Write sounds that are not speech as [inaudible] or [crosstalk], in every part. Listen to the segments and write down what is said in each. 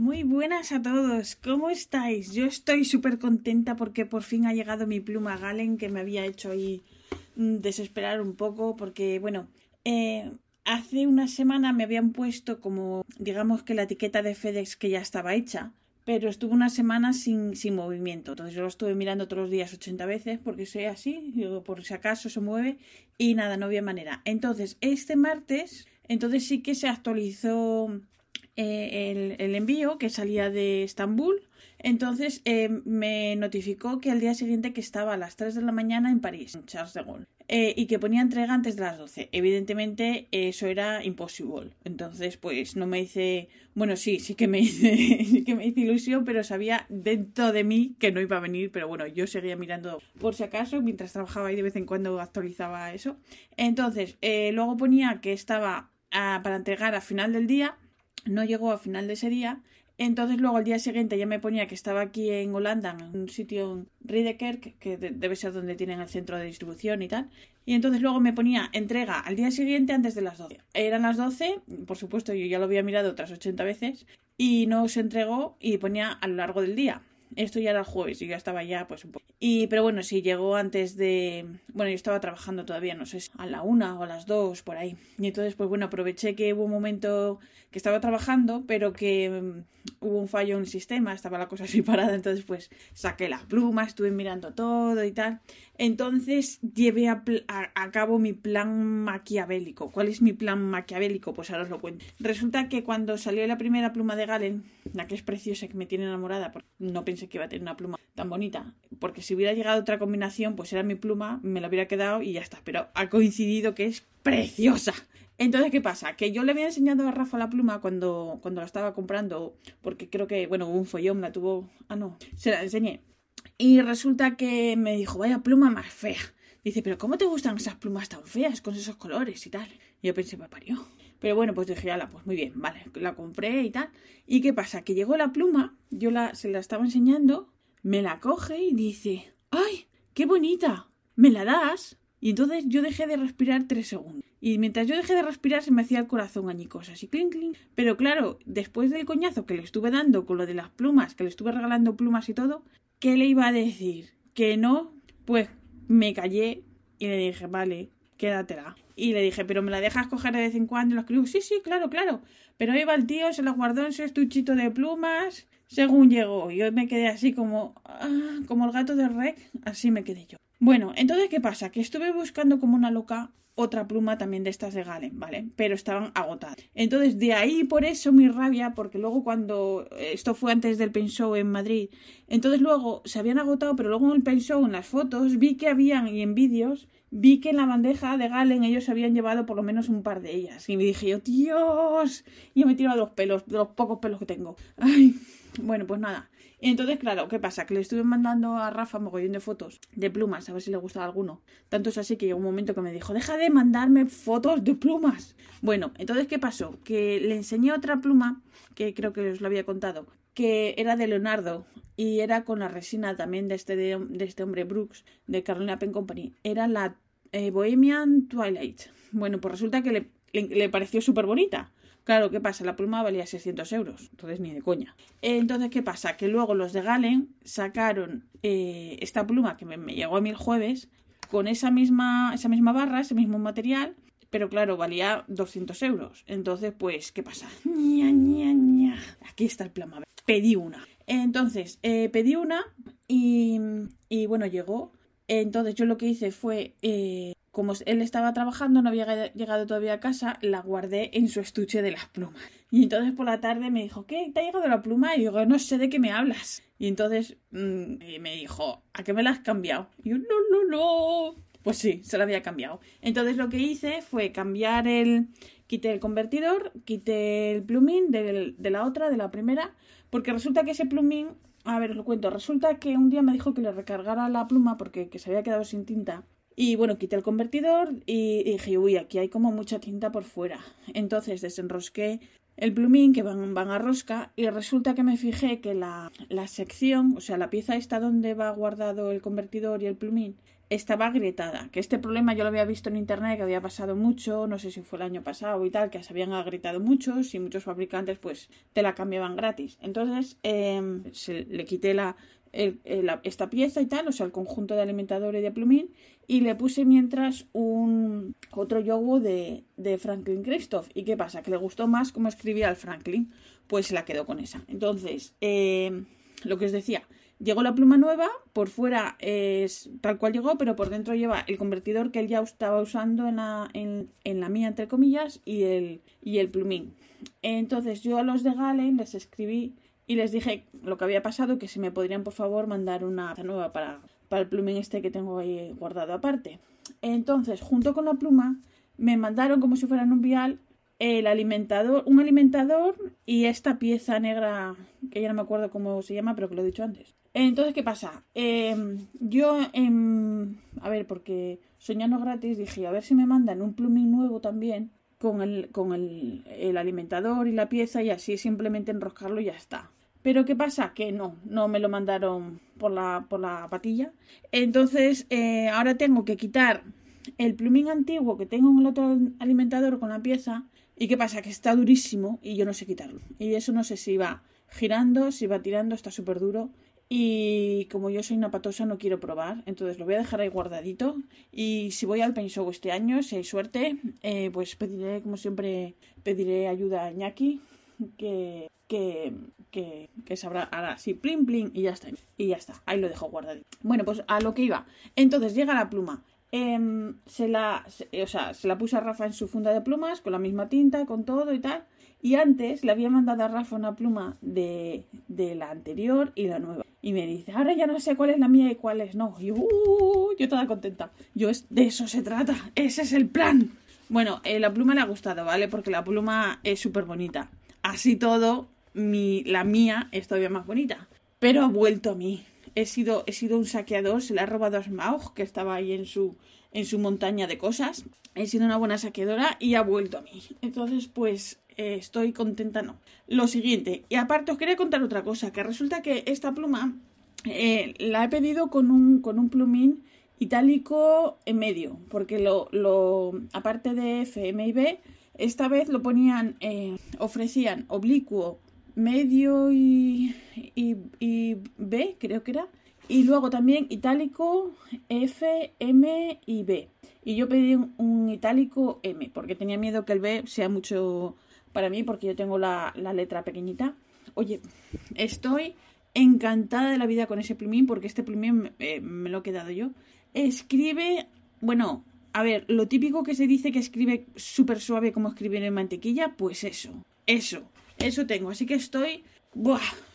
Muy buenas a todos, ¿cómo estáis? Yo estoy súper contenta porque por fin ha llegado mi pluma Galen que me había hecho ahí mm, desesperar un poco porque, bueno, eh, hace una semana me habían puesto como, digamos que la etiqueta de FedEx que ya estaba hecha, pero estuve una semana sin, sin movimiento. Entonces yo lo estuve mirando todos los días 80 veces porque soy así, digo, por si acaso se mueve y nada, no había manera. Entonces, este martes, entonces sí que se actualizó eh, el, envío que salía de Estambul. Entonces eh, me notificó que al día siguiente que estaba a las 3 de la mañana en París, en Charles de Gaulle, eh, y que ponía entrega antes de las 12. Evidentemente eso era imposible. Entonces pues no me hice, bueno sí, sí que me hice, [laughs] sí que me hice ilusión, pero sabía dentro de mí que no iba a venir, pero bueno, yo seguía mirando por si acaso mientras trabajaba y de vez en cuando actualizaba eso. Entonces luego ponía que estaba ah, para entregar a final del día no llegó a final de ese día. Entonces luego al día siguiente ya me ponía que estaba aquí en Holanda, en un sitio en Riedekerk, que debe ser donde tienen el centro de distribución y tal. Y entonces luego me ponía entrega al día siguiente antes de las 12. Eran las 12, por supuesto yo ya lo había mirado otras 80 veces, y no se entregó y ponía a lo largo del día. Esto ya era jueves y ya estaba ya pues un poco. Y pero bueno, sí, llegó antes de... Bueno, yo estaba trabajando todavía, no sé, a la una o a las dos, por ahí. Y entonces pues bueno, aproveché que hubo un momento que estaba trabajando, pero que mm, hubo un fallo en el sistema, estaba la cosa [laughs] así parada, entonces pues saqué la pluma, estuve mirando todo y tal. Entonces llevé a, cabo mi plan maquiavélico. ¿Cuál es mi plan maquiavélico? Pues ahora os lo cuento. Resulta que cuando salió la primera pluma de Galen, la que es preciosa, que me tiene enamorada, porque no pensé que iba a tener una pluma tan bonita, porque si hubiera llegado otra combinación, pues era mi pluma, me la hubiera quedado y ya está. Pero ha coincidido que es preciosa. Entonces, ¿qué pasa? Que yo le había enseñado a Rafa la pluma cuando, cuando la estaba comprando, porque creo que, bueno, un follón, la tuvo... Ah, no, se la enseñé. Y resulta que me dijo, vaya pluma más fea. Dice, pero ¿cómo te gustan esas plumas tan feas con esos colores y tal? Y yo pensé, me parió. Pero bueno, pues dije, ala, pues muy bien, vale, la compré y tal. ¿Y qué pasa? Que llegó la pluma, yo la, se la estaba enseñando, me la coge y dice, ¡ay, qué bonita! ¿Me la das? Y entonces yo dejé de respirar tres segundos. Y mientras yo dejé de respirar se me hacía el corazón añicos, así clink, clink. Pero claro, después del coñazo que le estuve dando con lo de las plumas, que le estuve regalando plumas y todo, ¿Qué le iba a decir? ¿Que no? Pues me callé y le dije, vale, quédatela. Y le dije, pero me la dejas coger de vez en cuando. Y los escribo, sí, sí, claro, claro. Pero iba el tío, se la guardó en su estuchito de plumas, según llegó. Yo me quedé así como, ah, como el gato de Rec, así me quedé yo. Bueno, entonces, ¿qué pasa? Que estuve buscando como una loca otra pluma también de estas de Galen, ¿vale? Pero estaban agotadas. Entonces, de ahí por eso mi rabia, porque luego cuando esto fue antes del Pen Show en Madrid, entonces luego se habían agotado, pero luego en el Pen Show, en las fotos, vi que habían y en vídeos, vi que en la bandeja de Galen ellos habían llevado por lo menos un par de ellas. Y me dije yo, Dios, y me he tirado los pelos, de los pocos pelos que tengo. Ay, bueno, pues nada. Entonces, claro, ¿qué pasa? Que le estuve mandando a Rafa mogollón de fotos de plumas, a ver si le gustaba alguno. Tanto es así que llegó un momento que me dijo, deja de mandarme fotos de plumas. Bueno, entonces, ¿qué pasó? Que le enseñé otra pluma, que creo que os lo había contado, que era de Leonardo y era con la resina también de este, de, este hombre Brooks, de Carolina Pen Company. Era la eh, Bohemian Twilight. Bueno, pues resulta que le, le pareció súper bonita. Claro, ¿qué pasa? La pluma valía 600 euros, entonces ni de coña. Entonces, ¿qué pasa? Que luego los de Galen sacaron eh, esta pluma que me, llegó a mí el jueves con esa misma, esa misma barra, ese mismo material, pero claro, valía 200 euros. Entonces, pues, ¿qué pasa? Ña, ña, ña. Aquí está el pluma. Pedí una. Entonces, eh, pedí una y, y bueno, llegó. Entonces yo lo que hice fue eh, como él estaba trabajando, no había llegado todavía a casa, la guardé en su estuche de las plumas. Y entonces por la tarde me dijo, ¿qué? ¿Te ha llegado la pluma? Y digo, no sé de qué me hablas. Y entonces mm, me dijo, ¿a qué me la has cambiado? Y yo, no, no, no. Pues sí, se la había cambiado. Entonces lo que hice fue cambiar el... Quité el convertidor, quité el plumín de la otra, de la primera, porque resulta que ese plumín a ver, os lo cuento. Resulta que un día me dijo que le recargara la pluma porque que se había quedado sin tinta y bueno, quité el convertidor y, dije, uy, aquí hay como mucha tinta por fuera. Entonces desenrosqué el plumín que van, van a rosca y resulta que me fijé que la, la sección, o sea, la pieza esta donde va guardado el convertidor y el plumín, estaba agrietada. Que este problema yo lo había visto en internet que había pasado mucho, no sé si fue el año pasado y tal, que se habían agrietado muchos y muchos fabricantes pues te la cambiaban gratis. Entonces em, se, le quité la, esta pieza y tal, o sea, el conjunto de alimentador y de plumín, y le puse mientras un otro yogo de, de Franklin Christoph. ¿Y qué pasa? Que le gustó más cómo escribía el Franklin, pues se la quedó con esa. Entonces, em, lo que os decía, Llegó la pluma nueva, por fuera es tal cual llegó, pero por dentro lleva el convertidor que él ya estaba usando en la, en, la mía, entre comillas, y el, y el plumín. Entonces yo a los de Galen les escribí y les dije lo que había pasado, que si me podrían por favor mandar una nueva para, para el plumín este que tengo ahí guardado aparte. Entonces, junto con la pluma, me mandaron como si fueran un vial el alimentador, un alimentador y esta pieza negra que ya no me acuerdo cómo se llama, pero que lo he dicho antes. Entonces, ¿qué pasa? Em, yo, em, a ver, porque soñando gratis dije, a ver si me mandan un plumín nuevo también con el, con el, alimentador y la pieza y así simplemente enroscarlo y ya está. Pero ¿qué pasa? Que no, no me lo mandaron por la, por la patilla. Entonces, eh, ahora tengo que quitar el plumín antiguo que tengo en el otro alimentador con la pieza. ¿Y qué pasa? Que está durísimo y yo no sé quitarlo. Y eso no sé si va girando, si va tirando, está súper duro. Y como yo soy una patosa, no quiero probar. Entonces lo voy a dejar ahí guardadito. Y si voy al Paint este año, si hay suerte, eh, pues pediré, como siempre, pediré ayuda a Ñaki, que, que, que, sabrá, hará así, plin, plin, y ya está. Y ya está, ahí lo dejo guardadito. Bueno, pues a lo que iba. Entonces llega la pluma. Em, se la, o sea, se la puse a Rafa en su funda de plumas, con la misma tinta, con todo y tal. Y antes le había mandado a Rafa una pluma de, de la anterior y la nueva. Y me dice, ahora ya no sé cuál es la mía y cuál es no. Y yo, uh, yo toda contenta. Yo, es, de eso se trata. Ese es el plan. Bueno, eh, la pluma le ha gustado, ¿vale? Porque la pluma es súper bonita. Así todo, mi, la mía es todavía más bonita. Pero ha vuelto a mí. He sido, he sido un saqueador. Se le ha robado a Smaug, que estaba ahí en su, en su montaña de cosas. He sido una buena saqueadora y ha vuelto a mí. Entonces, pues eh, estoy contenta, no. Lo siguiente, y aparte os quería contar otra cosa, que resulta que esta pluma eh, la he pedido con un, con un plumín itálico en medio, porque lo, lo aparte de F, y B, esta vez lo ponían, eh, ofrecían oblicuo, medio y, y, B, creo que era, y luego también itálico F, M y B. Y yo pedí un itálico M, porque tenía miedo que el B sea mucho para mí porque yo tengo la, letra pequeñita. Oye, estoy encantada de la vida con ese plumín porque este plumín eh, me lo he quedado yo. Escribe, bueno, a ver, lo típico que se dice que escribe súper suave como escribir en mantequilla, pues eso, eso, eso tengo. Así que estoy,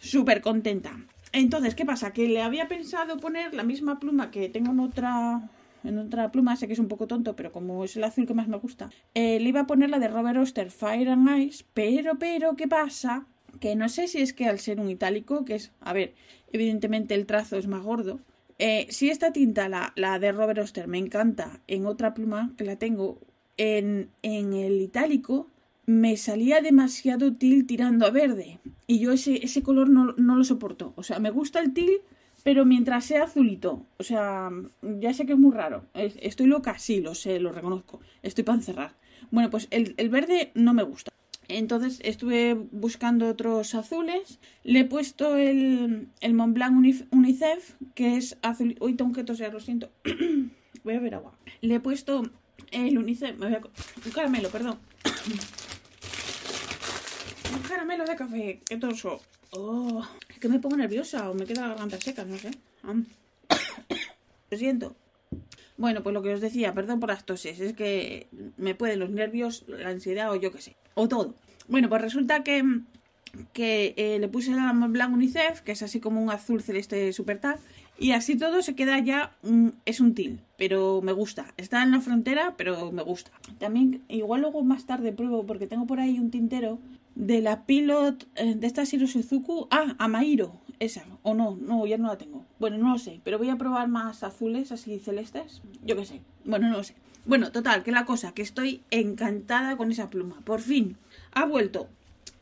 súper contenta. Entonces, ¿qué pasa? Que le había pensado poner la misma pluma que tengo en otra en otra pluma, sé que es un poco tonto, pero como es el azul que más me gusta, eh, le iba a poner la de Robert Oster Fire and Ice, pero, pero, ¿qué pasa? Que no sé si es que al ser un itálico, que es, a ver, evidentemente el trazo es más gordo, eh, si esta tinta, la, la, de Robert Oster, me encanta en otra pluma que la tengo en, en el itálico, me salía demasiado til tirando a verde. Y yo ese, ese color no, no, lo soporto. O sea, me gusta el til, pero mientras sea azulito, o sea, ya sé que es muy raro. Estoy loca, sí, lo sé, lo reconozco. Estoy para encerrar. Bueno, pues el, verde no me gusta. Entonces estuve buscando otros azules. Le he puesto el, el Montblanc Unicef, que es azul. Uy, tengo que toser, lo siento. [coughs] voy a ver agua. Le he puesto el Unicef. Me voy a... Un caramelo, perdón. [coughs] Un caramelo de café. Qué toso. Oh, es que me pongo nerviosa o me queda la garganta seca, no sé. [coughs] Lo siento. Bueno, pues lo que os decía, perdón por las toses, es que me pueden los nervios, la ansiedad o yo qué sé, o todo. Bueno, pues resulta que, que eh, le puse la blanco UNICEF, que es así como un azul celeste super tal, y así todo se queda ya, es un til, pero me gusta. Está en la frontera, pero me gusta. También, igual luego más tarde pruebo, porque tengo por ahí un tintero de la Pilot, eh, de esta Shiro Suzuku, ah, Amairo, esa, o no, no, ya no la tengo. Bueno, no lo sé, pero voy a probar más azules, así celestes, yo qué sé, bueno, no lo sé. Bueno, total, que la cosa, que estoy encantada con esa pluma, por fin, ha vuelto.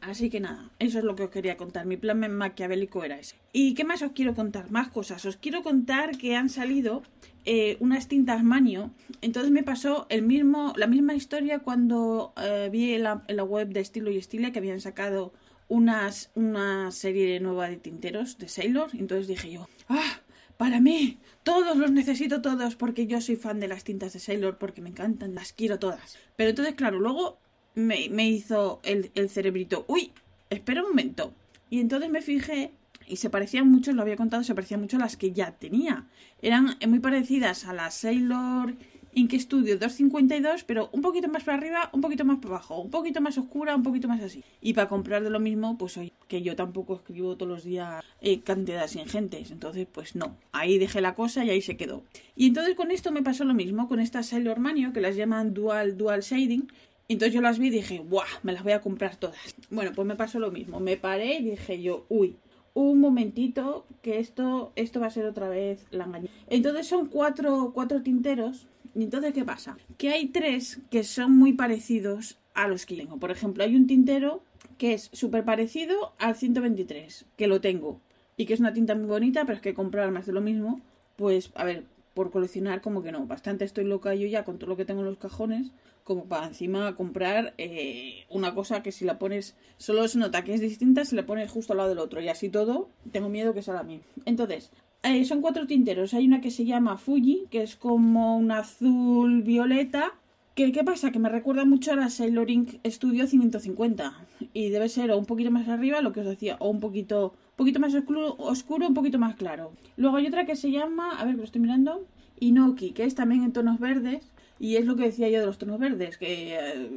Así que nada, eso es lo que os quería contar. Mi plan maquiavélico era ese. ¿Y qué más os quiero contar? Más cosas. Os quiero contar que han salido eh, unas tintas Manio. Entonces me pasó el mismo, la misma historia cuando eh, vi en la, web de Estilo y Estile que habían sacado unas, una serie nueva de tinteros de Sailor. Entonces dije yo, ¡ah! Para mí, todos los necesito todos porque yo soy fan de las tintas de Sailor porque me encantan, las quiero todas. Pero entonces, claro, luego me, hizo el, cerebrito, uy, espera un momento. Y entonces me fijé y se parecían mucho, lo había contado, se parecían mucho a las que ya tenía. Eran muy parecidas a las Sailor Ink Studio 252, pero un poquito más para arriba, un poquito más para abajo, un poquito más oscura, un poquito más así. Y para comprar de lo mismo, pues hoy, que yo tampoco escribo todos los días eh, cantidades ingentes. Entonces, pues no. Ahí dejé la cosa y ahí se quedó. Y entonces con esto me pasó lo mismo, con estas Sailor Manio, que las llaman Dual Dual Shading. Entonces yo las vi y dije, ¡buah! Me las voy a comprar todas. Bueno, pues me pasó lo mismo. Me paré y dije yo, uy, un momentito, que esto, esto va a ser otra vez la engaña. Entonces son cuatro, cuatro tinteros. Y entonces, ¿qué pasa? Que hay tres que son muy parecidos a los que tengo. Por ejemplo, hay un tintero que es súper parecido al 123, que lo tengo. Y que es una tinta muy bonita, pero es que comprar más de lo mismo, pues, a ver, por coleccionar como que no. Bastante estoy loca yo ya con todo lo que tengo en los cajones como para encima comprar eh, una cosa que si la pones solo se nota que es distinta si la pones justo al lado del otro y así todo tengo miedo que sea la misma entonces eh, son cuatro tinteros hay una que se llama Fuji que es como un azul violeta ¿Qué, ¿Qué pasa? Que me recuerda mucho a la Sailor Ink Studio 550 y debe ser o un poquito más arriba, lo que os decía, o un poquito, poquito más oscuro, oscuro, un poquito más claro. Luego hay otra que se llama, a ver, que lo estoy mirando, Inoki, que es también en tonos verdes y es lo que decía yo de los tonos verdes, que eh,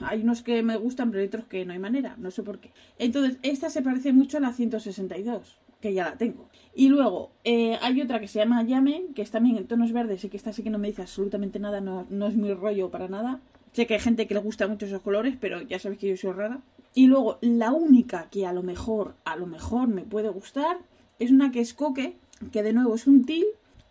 hay unos que me gustan, pero hay otros que no hay manera, no sé por qué. Entonces, esta se parece mucho a la 162, que ya la tengo. Y luego, eh, hay otra que se llama Yame, que es también en tonos verdes y que esta sí que no me dice absolutamente nada, no, no es mi rollo para nada. Sé que hay gente que le gusta mucho esos colores, pero ya sabéis que yo soy rara. Y luego, la única que a lo mejor, a lo mejor me puede gustar, es una que es coque, que de nuevo es un til,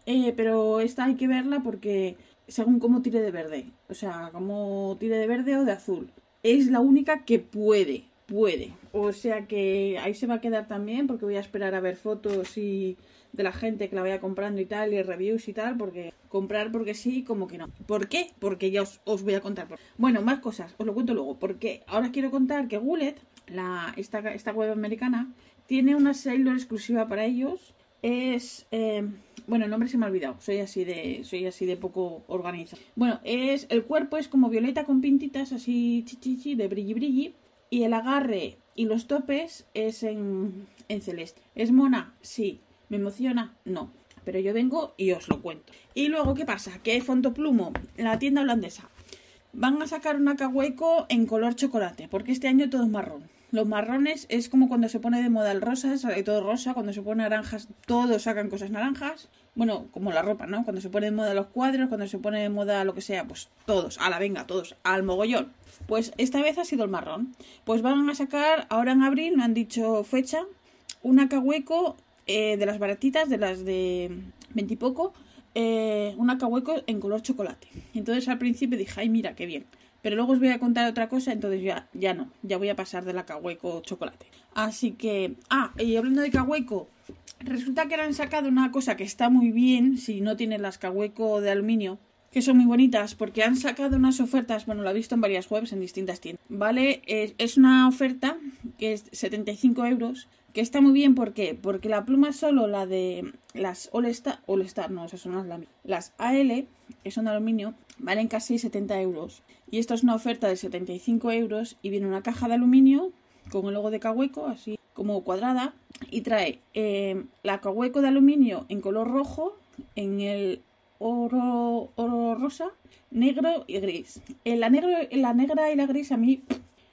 eh, pero esta hay que verla porque según cómo tire de verde. O sea, como tire de verde o de azul. Es la única que puede, puede. O sea que ahí se va a quedar también porque voy a esperar a ver fotos y de la gente que la vaya comprando y tal, y reviews y tal, porque comprar porque sí, como que no. ¿Por qué? Porque ya os, voy a contar. Bueno, más cosas, os lo cuento luego, porque ahora quiero contar que Gullet, la, esta, esta web americana, tiene una Sailor exclusiva para ellos. Es... Eh, bueno, el nombre se me ha olvidado. Soy así de, soy así de poco organizado. Bueno, es el cuerpo es como violeta con pintitas así chichichi de brilli brilli y el agarre y los topes es en, en celeste. ¿Es mona? Sí. ¿Me emociona? No. Pero yo vengo y os lo cuento. Y luego, ¿qué pasa? Que hay Fontoplumo, la tienda holandesa. Van a sacar una cahueco en color chocolate, porque este año todo es marrón. Los marrones es como cuando se pone de moda el rosa, sale todo rosa, cuando se pone naranjas, todos sacan cosas naranjas. Bueno, como la ropa, ¿no? Cuando se pone de moda los cuadros, cuando se pone de moda lo que sea, pues todos, a la venga, todos, al mogollón. Pues esta vez ha sido el marrón. Pues van a sacar, ahora en abril, me han dicho fecha, una cahueco eh, de las baratitas, de las de veintipoco, eh, una cahueco en color chocolate. Entonces al principio dije, ay, mira, qué bien. Pero luego os voy a contar otra cosa, entonces ya, ya no, ya voy a pasar de la Cahueco chocolate. Así que, ah, y hablando de Cahueco, resulta que han sacado una cosa que está muy bien, si no tienes las Cahueco de aluminio, que son muy bonitas, porque han sacado unas ofertas, bueno, lo he visto en varias webs, en distintas tiendas, ¿vale? Es, es una oferta que es 75 euros, que está muy bien, ¿por qué? Porque la pluma solo, la de las All Star, All Star, no, esas son las, las AL, que son de aluminio, valen casi 70 euros. Y esto es una oferta de 75 euros y viene una caja de aluminio con el logo de Cahueco, así como cuadrada, y trae eh, la Cahueco de aluminio en color rojo, en el oro, oro rosa, negro y gris. En la, negro, en la negra y la gris a mí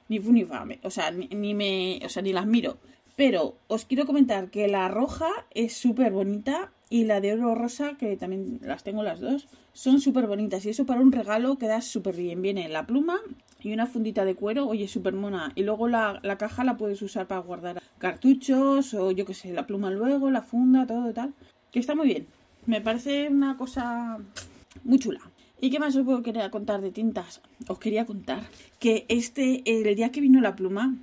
ni fu ni o sea, ni, me, o sea, ni las miro. Pero os quiero comentar que la roja es súper bonita y la de oro rosa, que también las tengo las dos, son súper bonitas. Y eso para un regalo queda súper bien. Viene la pluma y una fundita de cuero, oye, súper mona. Y luego la, la, caja la puedes usar para guardar cartuchos o yo qué sé, la pluma luego, la funda, todo tal. Que está muy bien. Me parece una cosa muy chula. ¿Y qué más os quería contar de tintas? Os quería contar que este, el día que vino la pluma,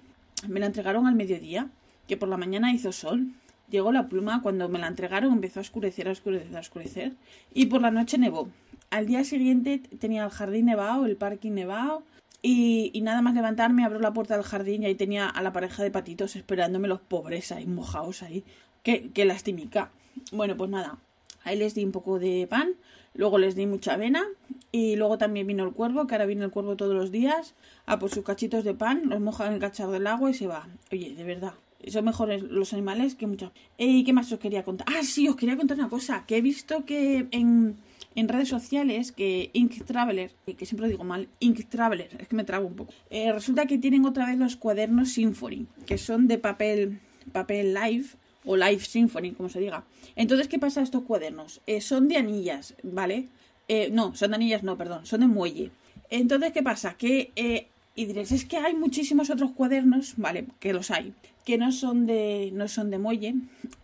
me la entregaron al mediodía, que por la mañana hizo sol. Llegó la pluma, cuando me la entregaron empezó a oscurecer, a oscurecer, a oscurecer. Y por la noche nevó. Al día siguiente tenía el jardín nevado, el parking nevado. Y, y nada más levantarme, abro la puerta del jardín y ahí tenía a la pareja de patitos esperándome los pobres ahí, mojados ahí. Qué, qué lastimica. Bueno, pues nada. Ahí les di un poco de pan, luego les di mucha avena y luego también vino el cuervo, que ahora viene el cuervo todos los días, a por sus cachitos de pan, los moja en el cacharro del agua y se va. Oye, de verdad, son mejores los animales que muchas. ¿Y qué más os quería contar? Ah, sí, os quería contar una cosa, que he visto que en, en redes sociales que Ink Traveler, que siempre lo digo mal, Ink Traveler, es que me trago un poco, eh, resulta que tienen otra vez los cuadernos Symphony, que son de papel, papel live o live symphony, como se diga. Entonces, ¿qué pasa a estos cuadernos? Eh, son de anillas, ¿vale? Eh, no, son de anillas, no, perdón, son de muelle. Entonces, ¿qué pasa? Que, eh, y diréis, es que hay muchísimos otros cuadernos, ¿vale? Que los hay, que no son de, no son de muelle,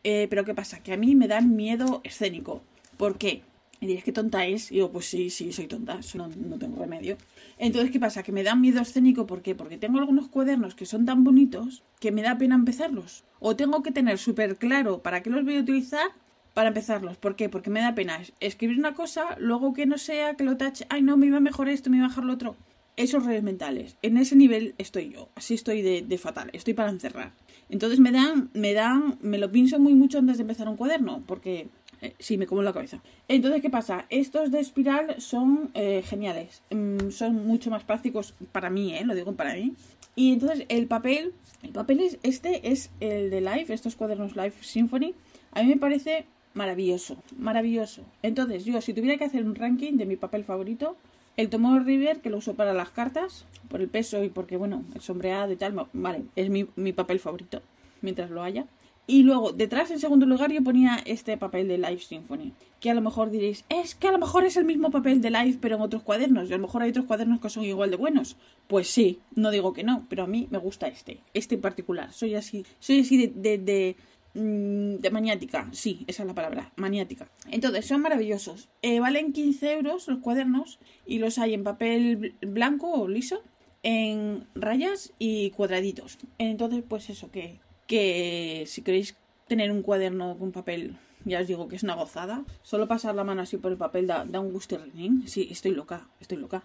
eh, pero ¿qué pasa? Que a mí me dan miedo escénico. ¿Por qué? Y diréis, ¿qué tonta es? Y digo, pues sí, sí, soy tonta, no, no tengo remedio. Entonces, ¿qué pasa? Que me dan miedo escénico, ¿por qué? Porque tengo algunos cuadernos que son tan bonitos que me da pena empezarlos. O tengo que tener súper claro para qué los voy a utilizar para empezarlos. ¿Por qué? Porque me da pena escribir una cosa, luego que no sea, que lo tache, ay no, me iba mejor esto, me iba mejor lo otro. Esos redes mentales. En ese nivel estoy yo. Así estoy de, de fatal. Estoy para encerrar. Entonces me dan, me dan, me lo pienso muy mucho antes de empezar un cuaderno, porque eh, sí, me como la cabeza. Entonces, ¿qué pasa? Estos de espiral son eh, geniales. Mm, son mucho más prácticos para mí, ¿eh? Lo digo para mí. Y entonces el papel, el papel es, este es el de Life, estos cuadernos Life Symphony. A mí me parece maravilloso, maravilloso. Entonces, yo si tuviera que hacer un ranking de mi papel favorito, el Tomo River, que lo uso para las cartas, por el peso y porque, bueno, el sombreado y tal, vale, es mi, mi papel favorito, mientras lo haya. Y luego, detrás, en segundo lugar, yo ponía este papel de Live Symphony. Que a lo mejor diréis, es que a lo mejor es el mismo papel de Live, pero en otros cuadernos. Y a lo mejor hay otros cuadernos que son igual de buenos. Pues sí, no digo que no, pero a mí me gusta este. Este en particular. Soy así, soy así de, de, de, mm, maniática. Sí, esa es la palabra, maniática. Entonces, son maravillosos. Eh, valen 15 euros los cuadernos y los hay en papel blanco o liso, en rayas y cuadraditos. Entonces, pues eso, que que si queréis tener un cuaderno con papel, ya os digo que es una gozada. Solo pasar la mano así por el papel da, da un gusto renín. Sí, estoy loca, estoy loca.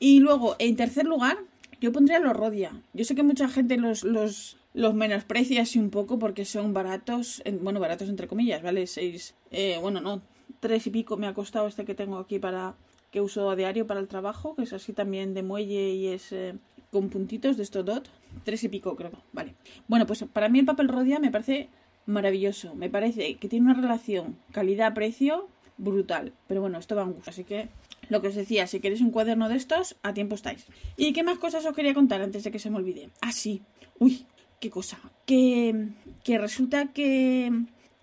Y luego, en tercer lugar, yo pondría los Rodia. Yo sé que mucha gente los, los, los menosprecia así un poco porque son baratos, bueno, baratos entre comillas, ¿vale? Seis, eh, bueno, no, tres y pico me ha costado este que tengo aquí para que uso a diario para el trabajo, que es así también de muelle y es eh, con puntitos de estos dot. Tres y pico, creo. Vale. Bueno, pues para mí el papel Rodia me parece maravilloso. Me parece que tiene una relación calidad-precio brutal. Pero bueno, esto va en gusto. Así que lo que os decía, si queréis un cuaderno de estos, a tiempo estáis. ¿Y qué más cosas os quería contar antes de que se me olvide? Ah, sí. Uy, qué cosa. Que, que resulta que,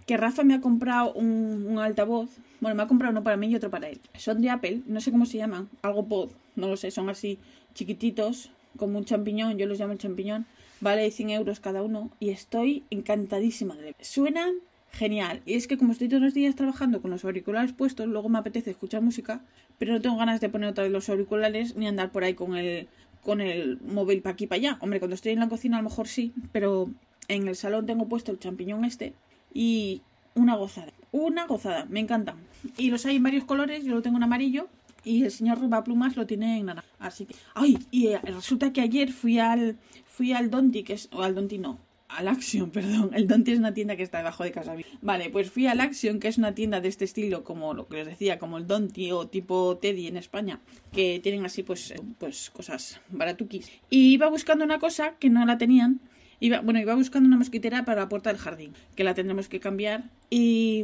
que Rafa me ha comprado un, un altavoz. Bueno, me ha comprado uno para mí y otro para él. Son de Apple, no sé cómo se llaman. Algo pod, no lo sé, son así chiquititos, como un champiñón, yo los llamo champiñón, vale 100 euros cada uno y estoy encantadísima de Suenan genial. Y es que como estoy todos los días trabajando con los auriculares puestos, luego me apetece escuchar música, pero no tengo ganas de poner otra vez los auriculares ni andar por ahí con el, con el móvil para aquí para allá. Hombre, cuando estoy en la cocina a lo mejor sí, pero en el salón tengo puesto el champiñón este y una gozada. Una gozada, me encantan. Y los hay en varios colores, yo lo tengo en amarillo y el señor Plumas lo tiene en naranja. Así que, ay, y eh, resulta que ayer fui al fui al Donti, que es o al Donti no, al Action, [laughs] perdón. El Donti es una tienda que está debajo de casa. Vale, pues fui al Action, que es una tienda de este estilo, como lo que os decía, como el Donti o tipo Teddy en España, que tienen así pues pues cosas baratuquis. Y iba buscando una cosa que no la tenían. Iba, bueno, iba buscando una mosquitera para la puerta del jardín, que la tendremos que cambiar. Y,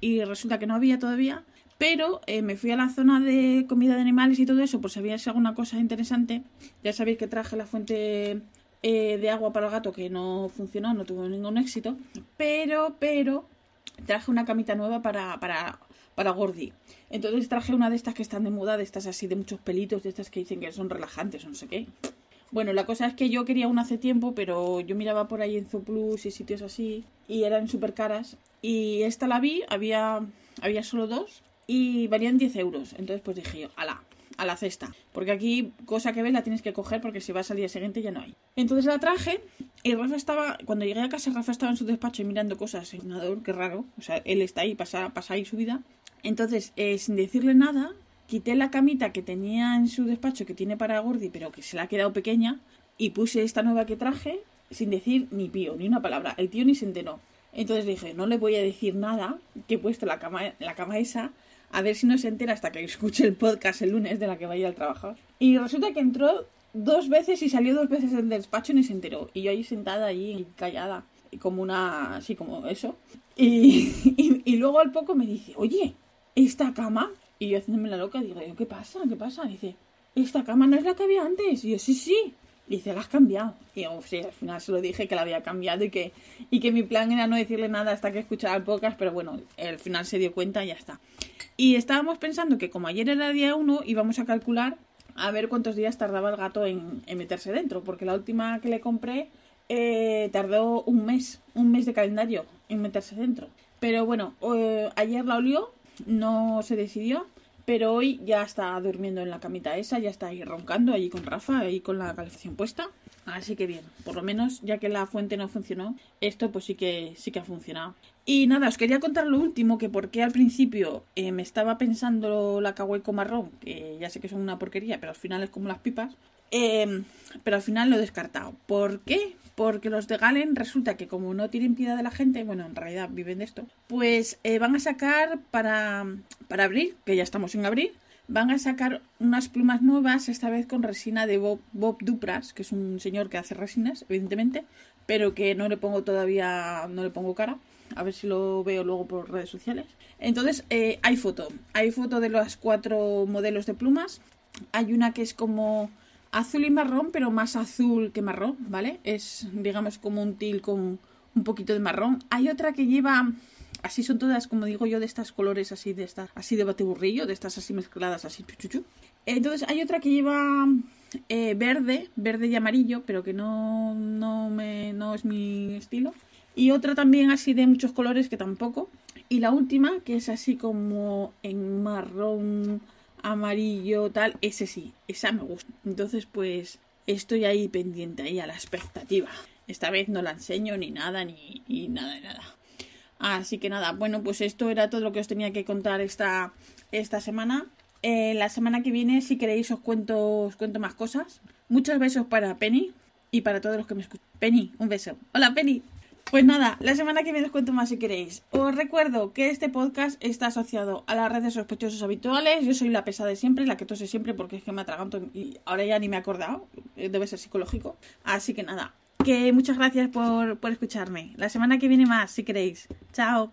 y resulta que no había todavía. Pero eh, me fui a la zona de comida de animales y todo eso, por si había alguna cosa interesante. Ya sabéis que traje la fuente eh, de agua para el gato que no funcionó, no tuvo ningún éxito. Pero, pero, traje una camita nueva para, para, para Gordy. Entonces traje una de estas que están de moda, de estas así de muchos pelitos, de estas que dicen que son relajantes o no sé qué. Bueno, la cosa es que yo quería una hace tiempo, pero yo miraba por ahí en Zooplus y sitios así, y eran súper caras. Y esta la vi, había, había solo dos, y valían 10 euros. Entonces pues dije yo, ala, a la cesta. Porque aquí, cosa que ves, la tienes que coger porque si vas al día siguiente ya no hay. Entonces la traje y Rafa estaba, cuando llegué a casa, Rafa estaba en su despacho mirando cosas en un qué raro. O sea, él está ahí, pasa, pasa ahí su vida. Entonces, eh, sin decirle nada, quité la camita que tenía en su despacho, que tiene para Gordi, pero que se le ha quedado pequeña, y puse esta nueva que traje sin decir ni pío, ni una palabra. El tío ni se enteró. Entonces dije, no le voy a decir nada, que he puesto la cama, la cama esa, a ver si no se entera hasta que escuche el podcast el lunes de la que vaya al trabajo. Y resulta que entró dos veces y salió dos veces del despacho y ni se enteró. Y yo ahí sentada, ahí callada, como una, así como eso. [laughs] Y, y, luego al poco me dice, oye, ¿esta cama? Y yo haciéndome la loca, digo, ¿qué pasa? ¿Qué pasa? dice, esta cama no es la que había antes. Y yo, sí, sí. dice, la has cambiado. Y yo, sí, al final se lo dije que la había cambiado y que, y que mi plan era no decirle nada hasta que escuchara el podcast, pero bueno, al final se dio cuenta y ya está. Y estábamos pensando que como ayer era día 1, íbamos a calcular a ver cuántos días tardaba el gato en, meterse dentro, porque la última que le compré eh, tardó un mes, un mes de calendario en meterse dentro. Pero bueno, eh, ayer la olió, no se decidió, pero hoy ya está durmiendo en la camita esa, ya está ahí roncando allí con Rafa, ahí con la calefacción puesta. Así que bien, por lo menos ya que la fuente no funcionó, esto pues sí que sí que ha funcionado. Y nada, os quería contar lo último, que porque al principio eh, me estaba pensando la con marrón, que ya sé que son una porquería, pero al final es como las pipas. Em, pero al final lo he descartado. ¿Por qué? Porque los de Galen resulta que como no tienen piedad de la gente, bueno, en realidad viven de esto, pues eh, van a sacar para, para abril, que ya estamos en abril, van a sacar unas plumas nuevas, esta vez con resina de Bob, Bob Dupras, que es un señor que hace resinas, evidentemente, pero que no le pongo todavía, no le pongo cara. A ver si lo veo luego por redes sociales. Entonces, eh, hay foto. Hay foto de los cuatro modelos de plumas. Hay una que es como azul y marrón, pero más azul que marrón, ¿vale? Es, digamos, como un til con un poquito de marrón. Hay otra que lleva así son todas, como digo yo, de estas colores así de estas, así de bateburrillo, de estas así mezcladas así. Chuchu. Entonces hay otra que lleva eh, verde, verde y amarillo, pero que no, no, me, no es mi estilo. Y otra también así de muchos colores que tampoco. Y la última, que es así como en marrón, amarillo, tal, ese sí, esa me gusta. Entonces, pues estoy ahí pendiente, ahí a la expectativa. Esta vez no la enseño ni nada, ni, ni nada de nada. Así que nada, bueno, pues esto era todo lo que os tenía que contar esta, esta semana. Eh, la semana que viene, si queréis, os cuento, os cuento más cosas. Muchos besos para Penny y para todos los que me escuchan. Penny, un beso. Hola, Penny. Pues nada, la semana que viene os cuento más si queréis. Os recuerdo que este podcast está asociado a las redes sospechosos habituales. Yo soy la pesada de siempre, la que tose siempre porque es que me atraganto y ahora ya ni me he acordado. Eh, debe ser psicológico. Así que nada, que muchas gracias por, por escucharme. La semana que viene más, si queréis. Chao.